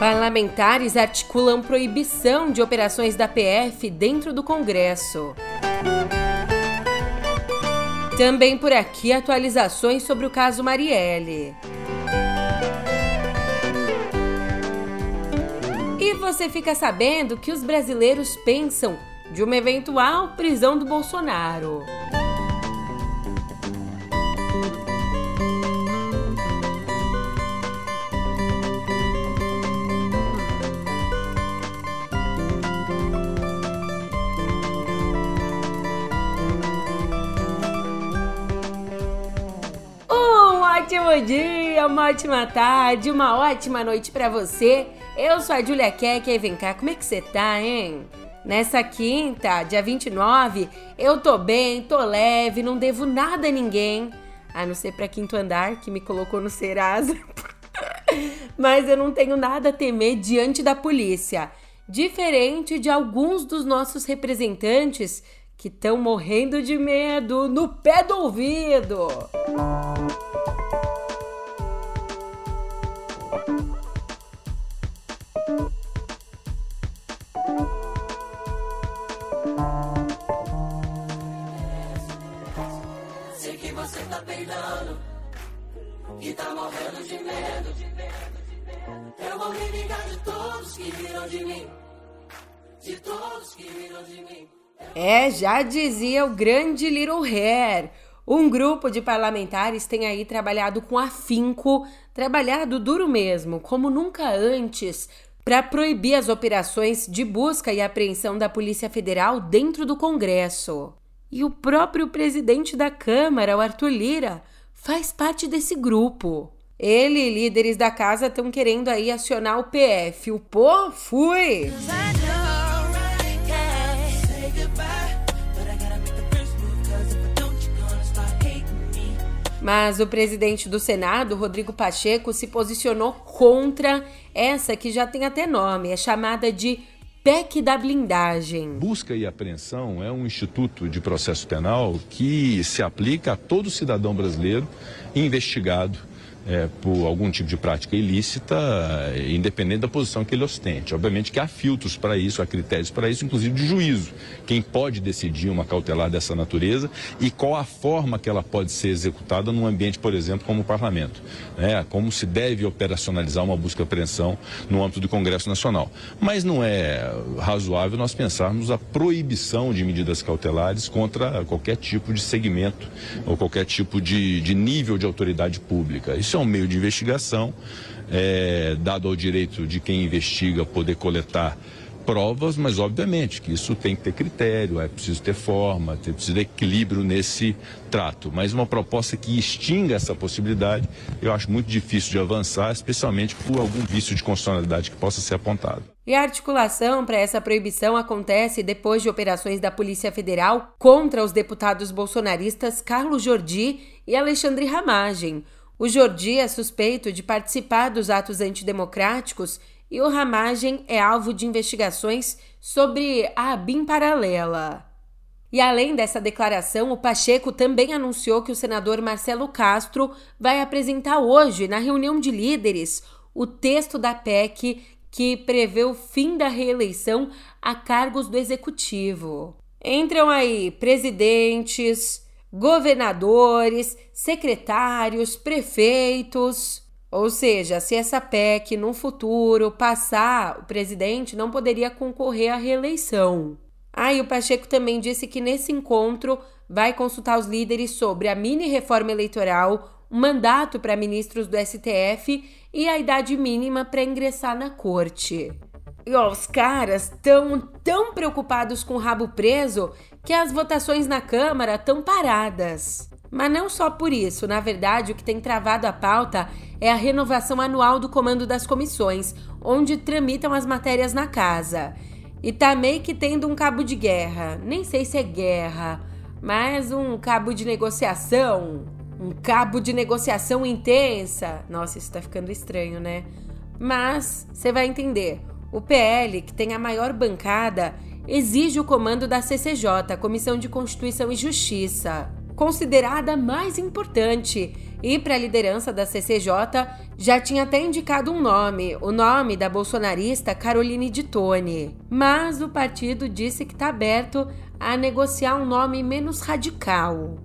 Parlamentares articulam proibição de operações da PF dentro do Congresso. Também por aqui atualizações sobre o caso Marielle. E você fica sabendo que os brasileiros pensam de uma eventual prisão do Bolsonaro. Ótimo dia, uma ótima tarde, uma ótima noite para você. Eu sou a Julia Keck e vem cá, como é que você tá, hein? Nessa quinta, dia 29, eu tô bem, tô leve, não devo nada a ninguém. A não ser pra quinto andar, que me colocou no Serasa. Mas eu não tenho nada a temer diante da polícia. Diferente de alguns dos nossos representantes que estão morrendo de medo no pé do ouvido. Sei e tá morrendo de medo. Eu vou me vingar de todos que viram de mim. De todos que viram de mim. É, já dizia o grande Little Hair. Um grupo de parlamentares tem aí trabalhado com afinco, trabalhado duro mesmo, como nunca antes, para proibir as operações de busca e apreensão da Polícia Federal dentro do Congresso. E o próprio presidente da Câmara, o Arthur Lira, faz parte desse grupo. Ele e líderes da casa estão querendo aí acionar o PF. O pô, fui! Mas o presidente do Senado, Rodrigo Pacheco, se posicionou contra essa que já tem até nome, é chamada de PEC da blindagem. Busca e apreensão é um instituto de processo penal que se aplica a todo cidadão brasileiro investigado é, por algum tipo de prática ilícita, é, independente da posição que ele ostente. Obviamente que há filtros para isso, há critérios para isso, inclusive de juízo. Quem pode decidir uma cautelar dessa natureza e qual a forma que ela pode ser executada num ambiente, por exemplo, como o parlamento. Né? Como se deve operacionalizar uma busca e apreensão no âmbito do Congresso Nacional. Mas não é razoável nós pensarmos a proibição de medidas cautelares contra qualquer tipo de segmento ou qualquer tipo de, de nível de autoridade pública. Isso é um meio de investigação, é, dado ao direito de quem investiga poder coletar provas, mas obviamente que isso tem que ter critério, é preciso ter forma, é preciso ter equilíbrio nesse trato. Mas uma proposta que extinga essa possibilidade, eu acho muito difícil de avançar, especialmente por algum vício de constitucionalidade que possa ser apontado. E a articulação para essa proibição acontece depois de operações da Polícia Federal contra os deputados bolsonaristas Carlos Jordi e Alexandre Ramagem. O Jordi é suspeito de participar dos atos antidemocráticos e o Ramagem é alvo de investigações sobre a BIM paralela. E além dessa declaração, o Pacheco também anunciou que o senador Marcelo Castro vai apresentar hoje, na reunião de líderes, o texto da PEC que prevê o fim da reeleição a cargos do executivo. Entram aí presidentes, governadores, secretários, prefeitos. Ou seja, se essa PEC no futuro passar, o presidente não poderia concorrer à reeleição. Aí ah, o Pacheco também disse que nesse encontro vai consultar os líderes sobre a mini reforma eleitoral, o mandato para ministros do STF e a idade mínima para ingressar na corte. E ó, os caras estão tão preocupados com o rabo preso que as votações na Câmara estão paradas. Mas não só por isso, na verdade, o que tem travado a pauta é a renovação anual do comando das comissões, onde tramitam as matérias na casa. E tá meio que tendo um cabo de guerra. Nem sei se é guerra, mas um cabo de negociação. Um cabo de negociação intensa. Nossa, isso tá ficando estranho, né? Mas você vai entender. O PL, que tem a maior bancada, exige o comando da CCJ, Comissão de Constituição e Justiça, considerada mais importante, e para a liderança da CCJ já tinha até indicado um nome, o nome da bolsonarista Caroline de Tone. Mas o partido disse que está aberto a negociar um nome menos radical.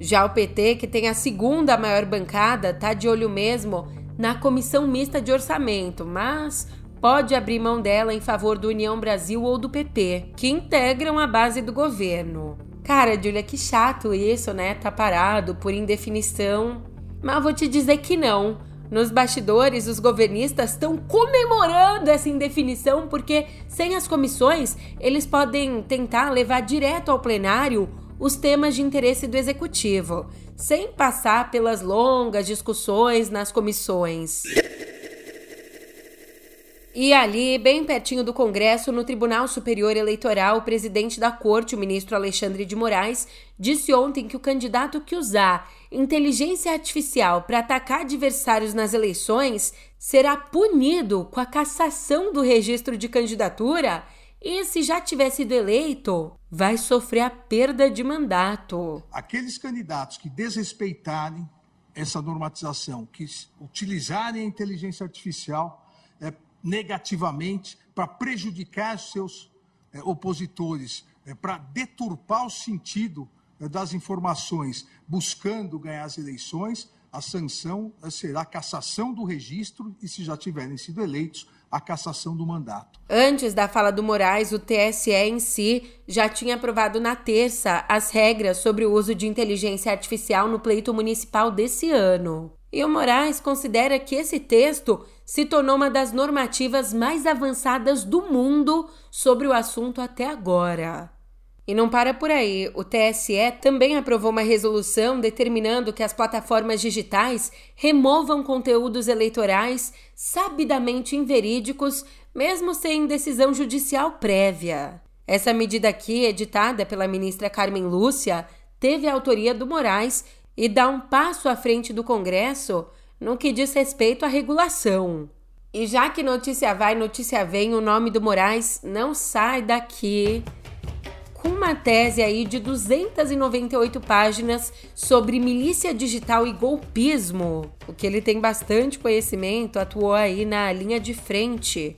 Já o PT, que tem a segunda maior bancada, está de olho mesmo na comissão mista de orçamento, mas pode abrir mão dela em favor do União Brasil ou do PP, que integram a base do governo. Cara, Julia, que chato isso, né? Tá parado por indefinição. Mas vou te dizer que não. Nos bastidores, os governistas estão comemorando essa indefinição porque, sem as comissões, eles podem tentar levar direto ao plenário os temas de interesse do executivo, sem passar pelas longas discussões nas comissões. E ali, bem pertinho do Congresso, no Tribunal Superior Eleitoral, o presidente da corte, o ministro Alexandre de Moraes, disse ontem que o candidato que usar inteligência artificial para atacar adversários nas eleições será punido com a cassação do registro de candidatura e, se já tiver sido eleito, vai sofrer a perda de mandato. Aqueles candidatos que desrespeitarem essa normatização, que utilizarem a inteligência artificial, negativamente para prejudicar seus é, opositores, é, para deturpar o sentido é, das informações, buscando ganhar as eleições, a sanção é, será a cassação do registro e, se já tiverem sido eleitos, a cassação do mandato. Antes da fala do Moraes, o TSE em si já tinha aprovado na terça as regras sobre o uso de inteligência artificial no pleito municipal desse ano. E o Moraes considera que esse texto se tornou uma das normativas mais avançadas do mundo sobre o assunto até agora. E não para por aí, o TSE também aprovou uma resolução determinando que as plataformas digitais removam conteúdos eleitorais sabidamente inverídicos, mesmo sem decisão judicial prévia. Essa medida aqui, editada pela ministra Carmen Lúcia, teve a autoria do Moraes e dá um passo à frente do Congresso no que diz respeito à regulação. E já que notícia vai, notícia vem, o nome do Moraes não sai daqui com uma tese aí de 298 páginas sobre milícia digital e golpismo, o que ele tem bastante conhecimento, atuou aí na linha de frente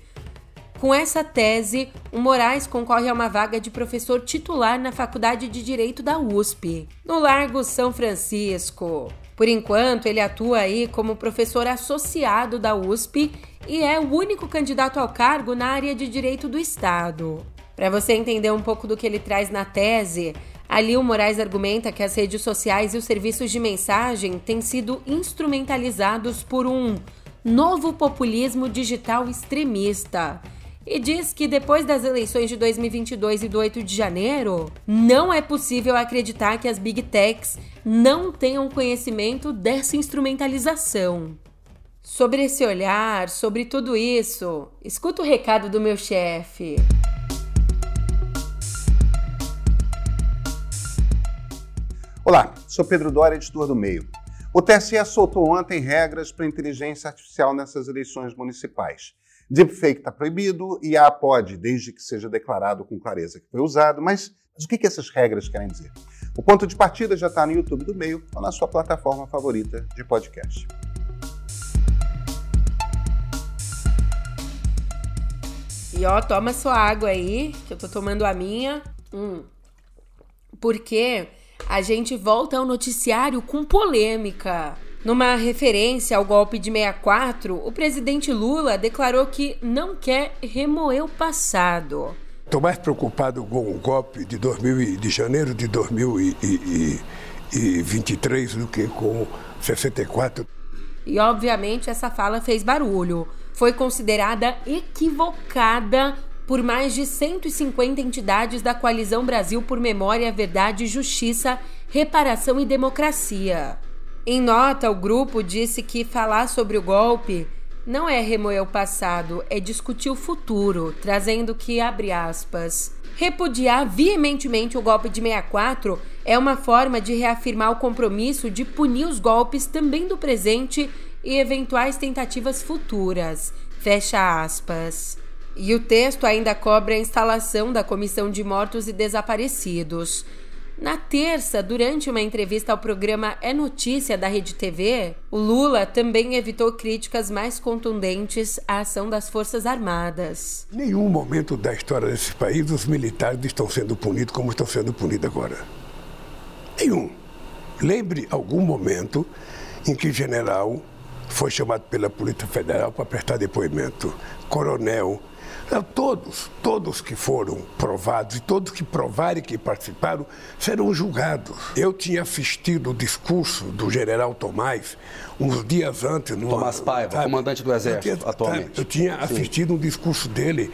com essa tese, o Moraes concorre a uma vaga de professor titular na Faculdade de Direito da USP, no Largo São Francisco. Por enquanto, ele atua aí como professor associado da USP e é o único candidato ao cargo na área de direito do Estado. Para você entender um pouco do que ele traz na tese, ali o Moraes argumenta que as redes sociais e os serviços de mensagem têm sido instrumentalizados por um novo populismo digital extremista e diz que depois das eleições de 2022 e do 8 de janeiro, não é possível acreditar que as big techs não tenham conhecimento dessa instrumentalização. Sobre esse olhar, sobre tudo isso, escuta o recado do meu chefe. Olá, sou Pedro Dória, editor do Meio. O TSE soltou ontem regras para inteligência artificial nessas eleições municipais. Deepfake está proibido, e IA pode, desde que seja declarado com clareza que foi usado, mas, mas o que, que essas regras querem dizer? O ponto de partida já está no YouTube do Meio ou na sua plataforma favorita de podcast. E ó, toma sua água aí, que eu tô tomando a minha. Hum. Porque a gente volta ao noticiário com polêmica. Numa referência ao golpe de 64, o presidente Lula declarou que não quer remoer o passado. Estou mais preocupado com o golpe de, 2000, de janeiro de 2023 do que com 64. E obviamente essa fala fez barulho. Foi considerada equivocada por mais de 150 entidades da coalizão Brasil por Memória, Verdade, Justiça, Reparação e Democracia. Em nota, o grupo disse que falar sobre o golpe não é remoer o passado, é discutir o futuro, trazendo que, abre aspas, repudiar veementemente o golpe de 64 é uma forma de reafirmar o compromisso de punir os golpes também do presente e eventuais tentativas futuras. Fecha aspas. E o texto ainda cobre a instalação da Comissão de Mortos e Desaparecidos. Na terça, durante uma entrevista ao programa É Notícia da Rede TV, o Lula também evitou críticas mais contundentes à ação das Forças Armadas. Em nenhum momento da história desse país os militares estão sendo punidos como estão sendo punidos agora. Nenhum. Lembre algum momento em que general foi chamado pela Polícia Federal para prestar depoimento. Coronel, Todos, todos que foram provados e todos que provarem que participaram serão julgados. Eu tinha assistido o discurso do general Tomás uns dias antes. No, Tomás Paiva, sabe? comandante do Exército, eu tinha, atualmente. Eu tinha assistido um discurso dele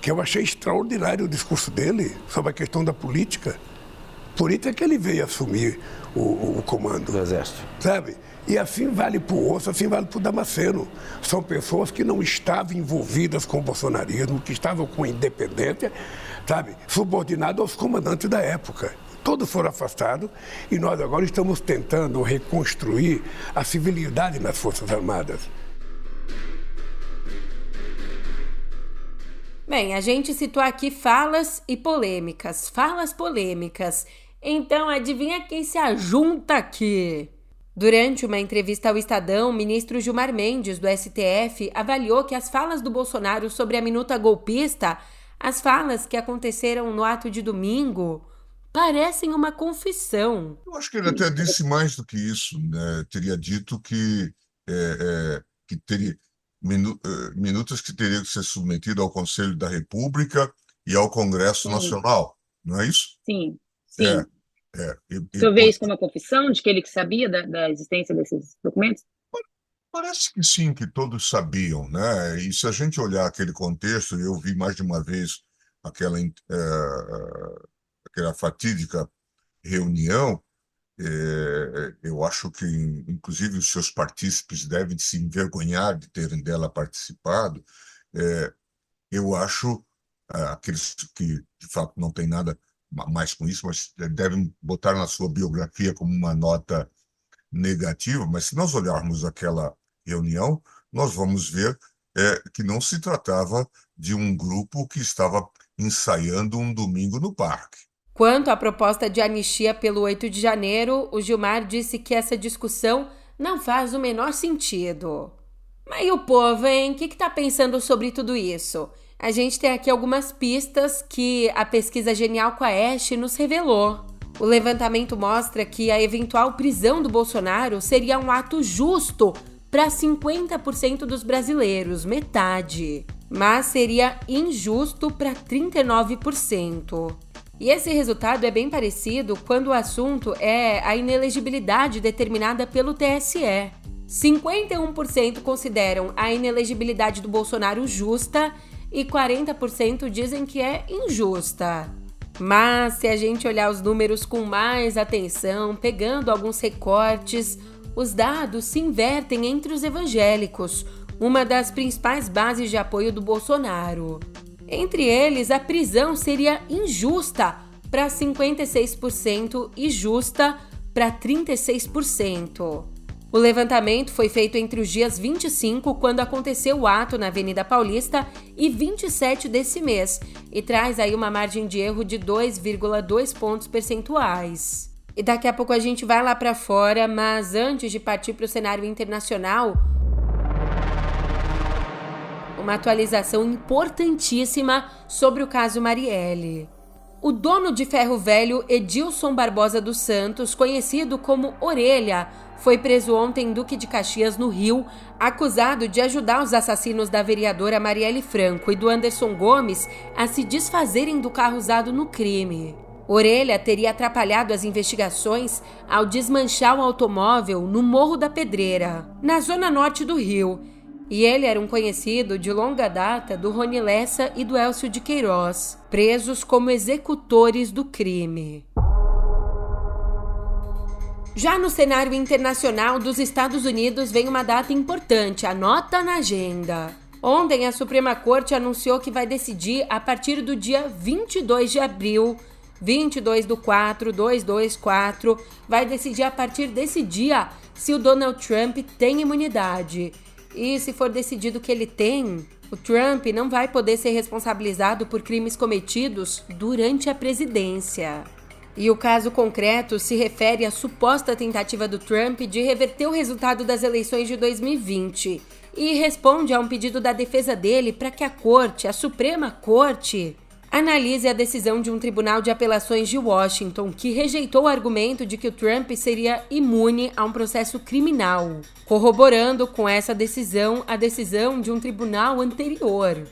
que eu achei extraordinário o discurso dele sobre a questão da política. Por isso é que ele veio assumir o, o comando. Do Exército. Sabe? E assim vale para o Osso, assim vale para o Damasceno. São pessoas que não estavam envolvidas com o bolsonarismo, que estavam com a independência, sabe, subordinados aos comandantes da época. Todos foram afastados e nós agora estamos tentando reconstruir a civilidade nas Forças Armadas. Bem, a gente citou aqui falas e polêmicas, falas polêmicas. Então, adivinha quem se ajunta aqui? Durante uma entrevista ao Estadão, o ministro Gilmar Mendes, do STF, avaliou que as falas do Bolsonaro sobre a minuta golpista, as falas que aconteceram no ato de domingo, parecem uma confissão. Eu acho que ele até disse mais do que isso. Né? Teria dito que, é, é, que teria minu, é, minutas que teriam que ser submetidas ao Conselho da República e ao Congresso Sim. Nacional. Não é isso? Sim, sim. É. E, o senhor vê isso como uma confissão de que ele sabia da, da existência desses documentos? Parece que sim, que todos sabiam, né? E se a gente olhar aquele contexto, eu vi mais de uma vez aquela, é, aquela fatídica reunião, é, eu acho que, inclusive, os seus partícipes devem se envergonhar de terem dela participado. É, eu acho, aqueles que, de fato, não têm nada mais com isso, mas devem botar na sua biografia como uma nota negativa. Mas se nós olharmos aquela reunião, nós vamos ver é, que não se tratava de um grupo que estava ensaiando um domingo no parque. Quanto à proposta de anistia pelo 8 de janeiro, o Gilmar disse que essa discussão não faz o menor sentido. Mas e o povo, hein? O que está pensando sobre tudo isso? A gente tem aqui algumas pistas que a pesquisa Genial Quest nos revelou. O levantamento mostra que a eventual prisão do Bolsonaro seria um ato justo para 50% dos brasileiros, metade, mas seria injusto para 39%. E esse resultado é bem parecido quando o assunto é a inelegibilidade determinada pelo TSE. 51% consideram a inelegibilidade do Bolsonaro justa e 40% dizem que é injusta. Mas se a gente olhar os números com mais atenção, pegando alguns recortes, os dados se invertem entre os evangélicos, uma das principais bases de apoio do Bolsonaro. Entre eles, a prisão seria injusta para 56% e justa para 36%. O levantamento foi feito entre os dias 25, quando aconteceu o ato na Avenida Paulista, e 27 desse mês, e traz aí uma margem de erro de 2,2 pontos percentuais. E daqui a pouco a gente vai lá para fora, mas antes de partir para o cenário internacional, uma atualização importantíssima sobre o caso Marielle. O dono de ferro velho Edilson Barbosa dos Santos, conhecido como Orelha, foi preso ontem em Duque de Caxias, no Rio, acusado de ajudar os assassinos da vereadora Marielle Franco e do Anderson Gomes a se desfazerem do carro usado no crime. Orelha teria atrapalhado as investigações ao desmanchar o automóvel no Morro da Pedreira, na zona norte do Rio e ele era um conhecido de longa data do Rony Lessa e do Elcio de Queiroz, presos como executores do crime. Já no cenário internacional dos Estados Unidos vem uma data importante, anota na agenda. Ontem, a Suprema Corte anunciou que vai decidir a partir do dia 22 de abril, 22 do 4, 224, vai decidir a partir desse dia se o Donald Trump tem imunidade. E se for decidido que ele tem, o Trump não vai poder ser responsabilizado por crimes cometidos durante a presidência. E o caso concreto se refere à suposta tentativa do Trump de reverter o resultado das eleições de 2020 e responde a um pedido da defesa dele para que a Corte, a Suprema Corte, analise a decisão de um tribunal de apelações de Washington que rejeitou o argumento de que o Trump seria imune a um processo criminal, corroborando com essa decisão a decisão de um tribunal anterior.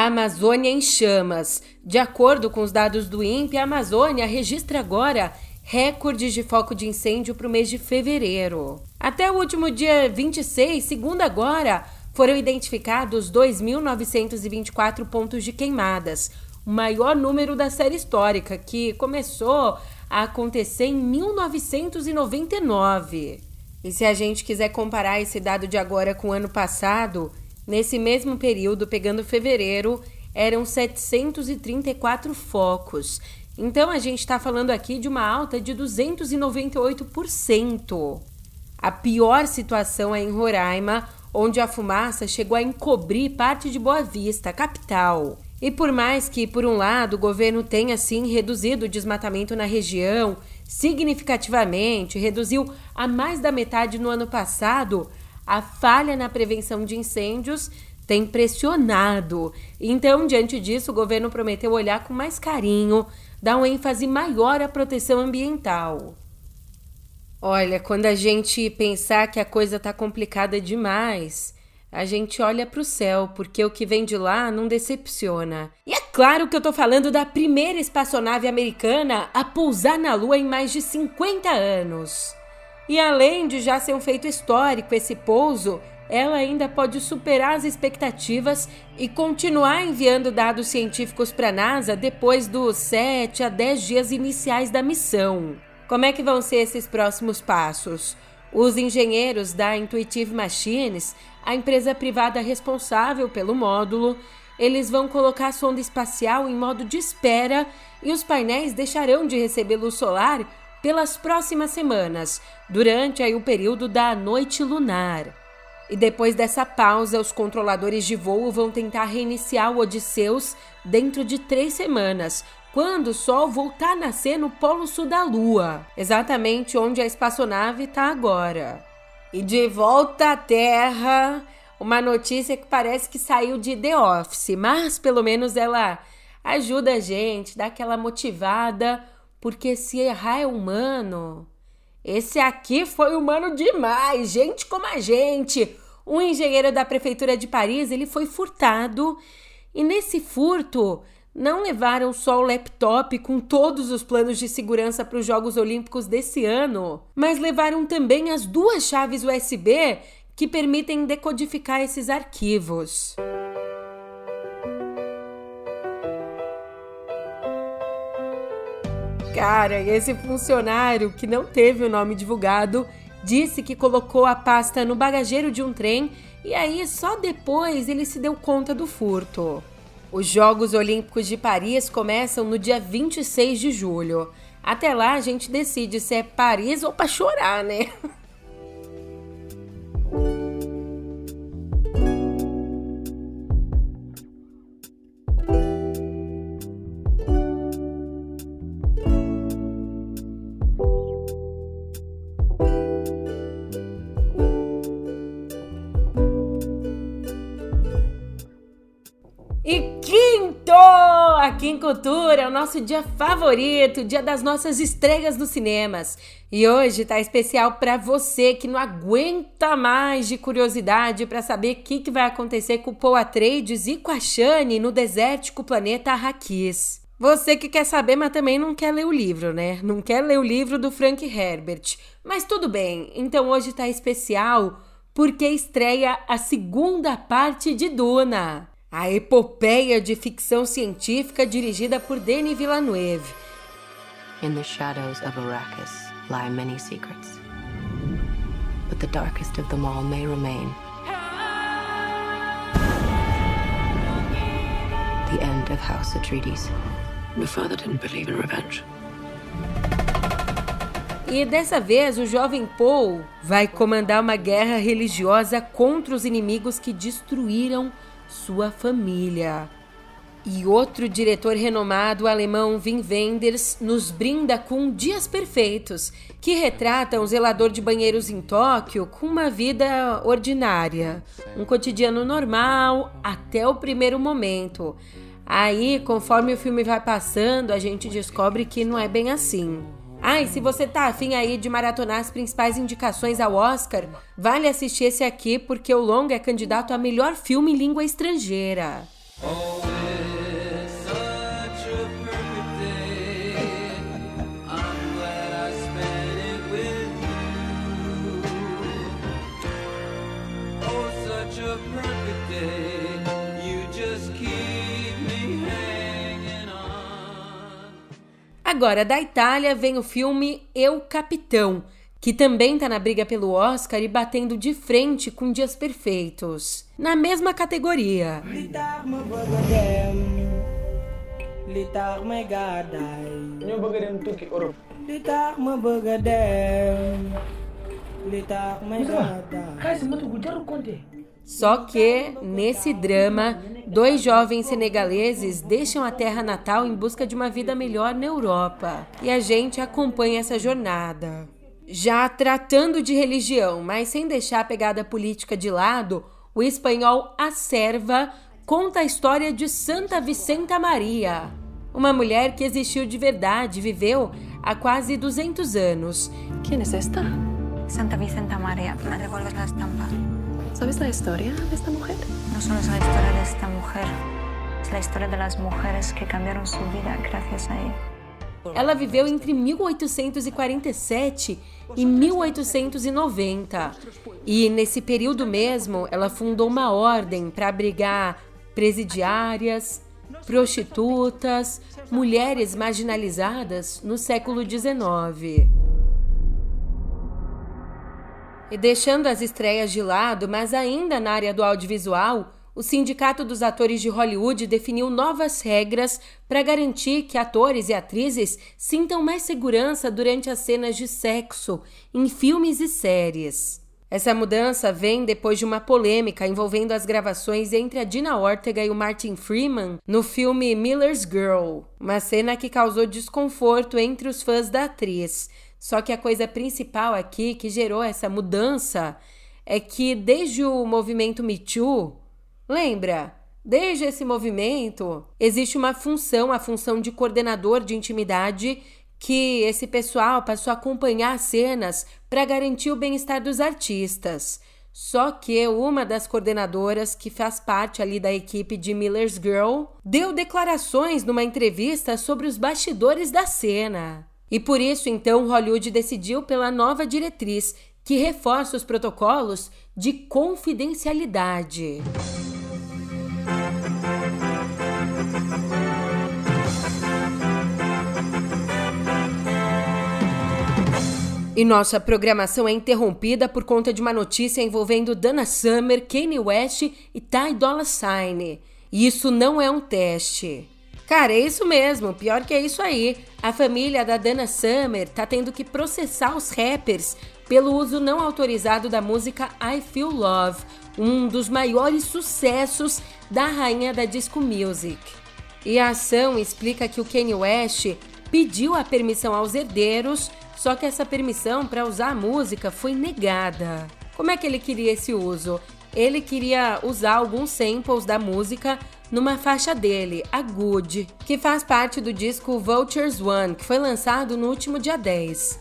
A Amazônia em chamas. De acordo com os dados do INPE, a Amazônia registra agora recordes de foco de incêndio para o mês de fevereiro. Até o último dia 26, segundo agora, foram identificados 2.924 pontos de queimadas, o maior número da série histórica, que começou a acontecer em 1999. E se a gente quiser comparar esse dado de agora com o ano passado, Nesse mesmo período, pegando fevereiro, eram 734 focos. Então a gente está falando aqui de uma alta de 298%. A pior situação é em Roraima, onde a fumaça chegou a encobrir parte de Boa Vista, capital. E por mais que, por um lado, o governo tenha sim reduzido o desmatamento na região significativamente, reduziu a mais da metade no ano passado, a falha na prevenção de incêndios tem pressionado. Então, diante disso, o governo prometeu olhar com mais carinho, dar um ênfase maior à proteção ambiental. Olha, quando a gente pensar que a coisa está complicada demais, a gente olha para o céu, porque o que vem de lá não decepciona. E é claro que eu tô falando da primeira espaçonave americana a pousar na Lua em mais de 50 anos. E além de já ser um feito histórico esse pouso, ela ainda pode superar as expectativas e continuar enviando dados científicos para a NASA depois dos 7 a 10 dias iniciais da missão. Como é que vão ser esses próximos passos? Os engenheiros da Intuitive Machines, a empresa privada responsável pelo módulo, eles vão colocar a sonda espacial em modo de espera e os painéis deixarão de receber luz solar pelas próximas semanas, durante aí o período da noite lunar. E depois dessa pausa, os controladores de voo vão tentar reiniciar o Odisseus dentro de três semanas, quando o Sol voltar a nascer no polo sul da Lua, exatamente onde a espaçonave está agora. E de volta à Terra, uma notícia que parece que saiu de The Office, mas pelo menos ela ajuda a gente, dá aquela motivada porque se errar é humano. Esse aqui foi humano demais, gente como a gente. Um engenheiro da prefeitura de Paris, ele foi furtado e nesse furto não levaram só o laptop com todos os planos de segurança para os Jogos Olímpicos desse ano, mas levaram também as duas chaves USB que permitem decodificar esses arquivos. Cara, esse funcionário que não teve o nome divulgado disse que colocou a pasta no bagageiro de um trem e aí só depois ele se deu conta do furto. Os Jogos Olímpicos de Paris começam no dia 26 de julho. Até lá a gente decide se é Paris ou para chorar, né? aqui em Cultura, é o nosso dia favorito, dia das nossas estreias nos cinemas. E hoje tá especial para você que não aguenta mais de curiosidade para saber o que, que vai acontecer com o Paul Atreides e com a Shani no desértico planeta Arrakis. Você que quer saber, mas também não quer ler o livro, né? Não quer ler o livro do Frank Herbert. Mas tudo bem, então hoje tá especial porque estreia a segunda parte de Duna a epopeia de ficção científica dirigida por Denis Villeneuve. In the shadows of Arrakis lie many secrets. But the darkest of them all may remain. The end of House Atreides. Your father didn't believe in revenge. E dessa vez o jovem Paul vai comandar uma guerra religiosa contra os inimigos que destruíram sua família. E outro diretor renomado, alemão Wim Wenders, nos brinda com Dias Perfeitos, que retrata um zelador de banheiros em Tóquio com uma vida ordinária, um cotidiano normal até o primeiro momento. Aí, conforme o filme vai passando, a gente descobre que não é bem assim. Ah, e se você tá afim aí de maratonar as principais indicações ao Oscar, vale assistir esse aqui porque o longa é candidato a melhor filme em língua estrangeira. Oh, Agora, da Itália vem o filme Eu Capitão, que também está na briga pelo Oscar e batendo de frente com Dias Perfeitos, na mesma categoria. Só que, nesse drama, dois jovens senegaleses deixam a terra natal em busca de uma vida melhor na Europa. E a gente acompanha essa jornada. Já tratando de religião, mas sem deixar a pegada política de lado, o espanhol A Serva conta a história de Santa Vicenta Maria, uma mulher que existiu de verdade, viveu há quase 200 anos. Quem é esta? Santa Vicenta Maria, me devuelves la estampa. ¿Sabes la historia de esta mujer? No solo es la historia de esta mujer, es la historia de las mujeres que cambiaron su vida gracias a ella. Ela viveu entre 1847 e 1890. E nesse período mesmo, ela fundou uma ordem para abrigar presidiárias, prostitutas, mulheres marginalizadas no século XIX. E deixando as estreias de lado, mas ainda na área do audiovisual, o Sindicato dos Atores de Hollywood definiu novas regras para garantir que atores e atrizes sintam mais segurança durante as cenas de sexo em filmes e séries. Essa mudança vem depois de uma polêmica envolvendo as gravações entre a Dina Ortega e o Martin Freeman no filme Miller's Girl, uma cena que causou desconforto entre os fãs da atriz. Só que a coisa principal aqui que gerou essa mudança é que desde o movimento Me Too, lembra? Desde esse movimento, existe uma função, a função de coordenador de intimidade, que esse pessoal passou a acompanhar as cenas para garantir o bem-estar dos artistas. Só que uma das coordenadoras, que faz parte ali da equipe de Miller's Girl, deu declarações numa entrevista sobre os bastidores da cena. E por isso, então, Hollywood decidiu pela nova diretriz que reforça os protocolos de confidencialidade. E nossa programação é interrompida por conta de uma notícia envolvendo Dana Summer, Kanye West e Ty Dolla Sign. E isso não é um teste. Cara, é isso mesmo. Pior que é isso aí. A família da Dana Summer tá tendo que processar os rappers pelo uso não autorizado da música I Feel Love, um dos maiores sucessos da rainha da disco music. E a ação explica que o Kanye West pediu a permissão aos herdeiros, só que essa permissão para usar a música foi negada. Como é que ele queria esse uso? Ele queria usar alguns samples da música numa faixa dele, a Good, que faz parte do disco Vultures One, que foi lançado no último dia 10.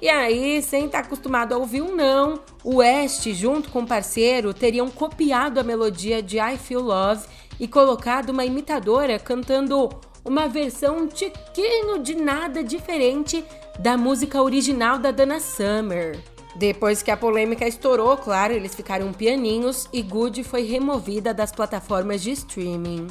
E aí, sem estar acostumado a ouvir um não, o West, junto com o parceiro, teriam copiado a melodia de I Feel Love e colocado uma imitadora cantando uma versão um tiquinho de nada diferente da música original da Dana Summer. Depois que a polêmica estourou, claro, eles ficaram pianinhos e Good foi removida das plataformas de streaming.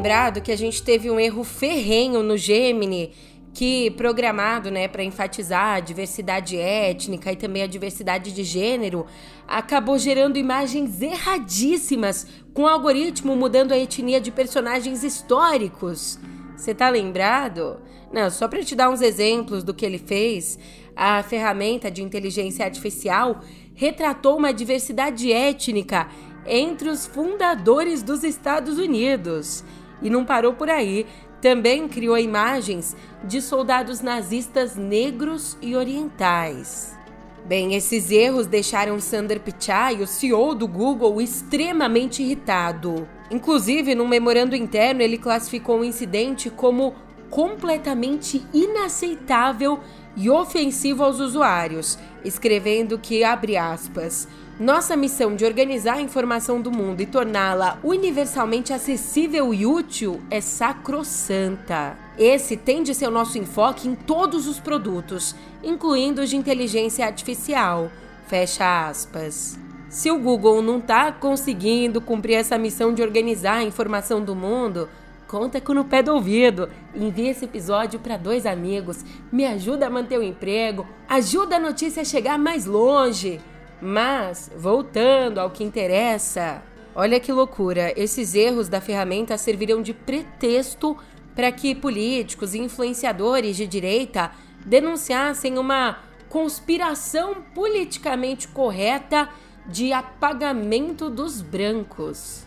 Lembrado que a gente teve um erro ferrenho no Gemini que programado, né, para enfatizar a diversidade étnica e também a diversidade de gênero, acabou gerando imagens erradíssimas, com o algoritmo mudando a etnia de personagens históricos. Você tá lembrado? Não, só para te dar uns exemplos do que ele fez, a ferramenta de inteligência artificial retratou uma diversidade étnica entre os fundadores dos Estados Unidos. E não parou por aí, também criou imagens de soldados nazistas negros e orientais. Bem, esses erros deixaram Sander Pichai, o CEO do Google, extremamente irritado. Inclusive, num memorando interno, ele classificou o incidente como completamente inaceitável e ofensivo aos usuários, escrevendo que, abre aspas, nossa missão de organizar a informação do mundo e torná-la universalmente acessível e útil é sacrossanta. Esse tem de ser o nosso enfoque em todos os produtos, incluindo os de inteligência artificial. Fecha aspas. Se o Google não está conseguindo cumprir essa missão de organizar a informação do mundo, conta com no pé do ouvido. Envie esse episódio para dois amigos, me ajuda a manter o emprego, ajuda a notícia a chegar mais longe. Mas, voltando ao que interessa, olha que loucura, esses erros da ferramenta serviram de pretexto para que políticos e influenciadores de direita denunciassem uma conspiração politicamente correta de apagamento dos brancos.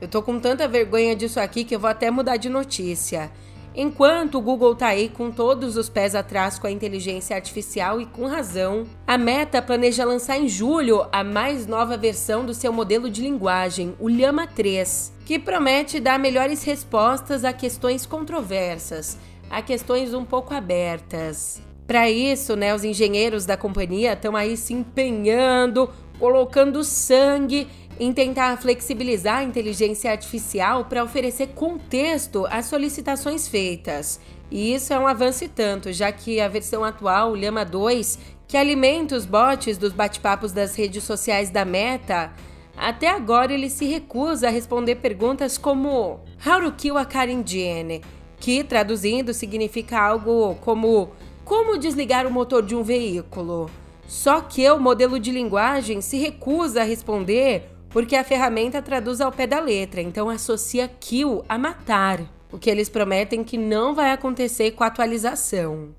Eu tô com tanta vergonha disso aqui que eu vou até mudar de notícia. Enquanto o Google tá aí com todos os pés atrás com a inteligência artificial e com razão, a Meta planeja lançar em julho a mais nova versão do seu modelo de linguagem, o Llama 3, que promete dar melhores respostas a questões controversas, a questões um pouco abertas. Para isso, né, os engenheiros da companhia estão aí se empenhando, colocando sangue em tentar flexibilizar a inteligência artificial para oferecer contexto às solicitações feitas. E isso é um avanço e tanto, já que a versão atual, o Llama 2, que alimenta os bots dos bate-papos das redes sociais da Meta, até agora ele se recusa a responder perguntas como How to kill a Karen Jane, que traduzindo significa algo como como desligar o motor de um veículo. Só que o modelo de linguagem se recusa a responder porque a ferramenta traduz ao pé da letra, então associa kill a matar, o que eles prometem que não vai acontecer com a atualização.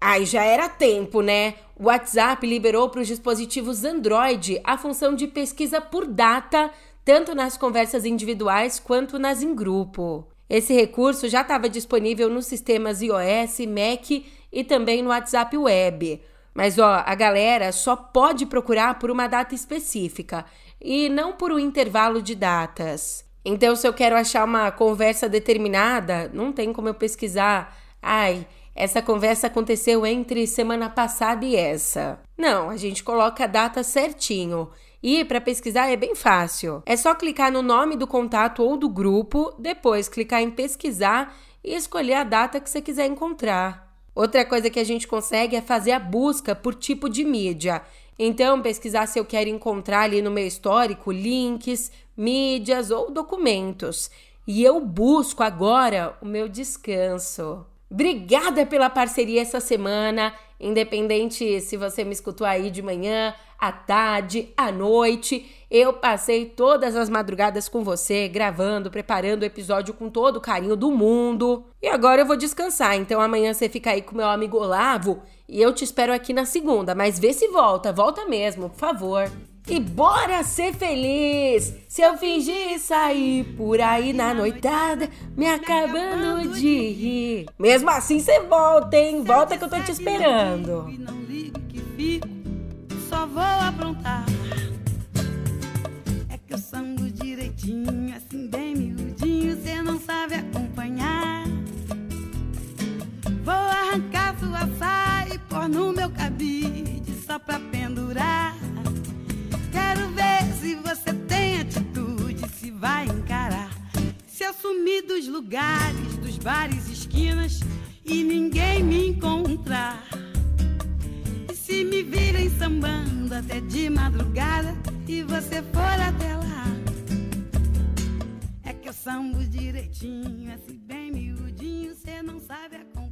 Ai, já era tempo, né? O WhatsApp liberou para os dispositivos Android a função de pesquisa por data, tanto nas conversas individuais quanto nas em grupo. Esse recurso já estava disponível nos sistemas iOS, Mac e também no WhatsApp Web. Mas ó, a galera só pode procurar por uma data específica e não por um intervalo de datas. Então, se eu quero achar uma conversa determinada, não tem como eu pesquisar. Ai, essa conversa aconteceu entre semana passada e essa. Não, a gente coloca a data certinho. E para pesquisar é bem fácil. É só clicar no nome do contato ou do grupo, depois clicar em pesquisar e escolher a data que você quiser encontrar. Outra coisa que a gente consegue é fazer a busca por tipo de mídia. Então, pesquisar se eu quero encontrar ali no meu histórico links, mídias ou documentos. E eu busco agora o meu descanso. Obrigada pela parceria essa semana, independente se você me escutou aí de manhã, à tarde, à noite. Eu passei todas as madrugadas com você, gravando, preparando o episódio com todo o carinho do mundo. E agora eu vou descansar, então amanhã você fica aí com meu amigo Olavo e eu te espero aqui na segunda, mas vê se volta, volta mesmo, por favor. E bora ser feliz! Se eu fingir sair por aí na noitada, me acabando de rir. Mesmo assim, você volta, hein? Volta que eu tô te esperando. Não que fico, só vou aprontar. Eu sango direitinho, assim bem miudinho, você não sabe acompanhar. Vou arrancar sua saia e pôr no meu cabide só pra pendurar. Quero ver se você tem atitude, se vai encarar. Se eu sumir dos lugares, dos bares, esquinas e ninguém me encontrar. E se me virem sambando até de madrugada e você for até lá. É que eu sambo direitinho, assim bem miudinho, cê não sabe a conta.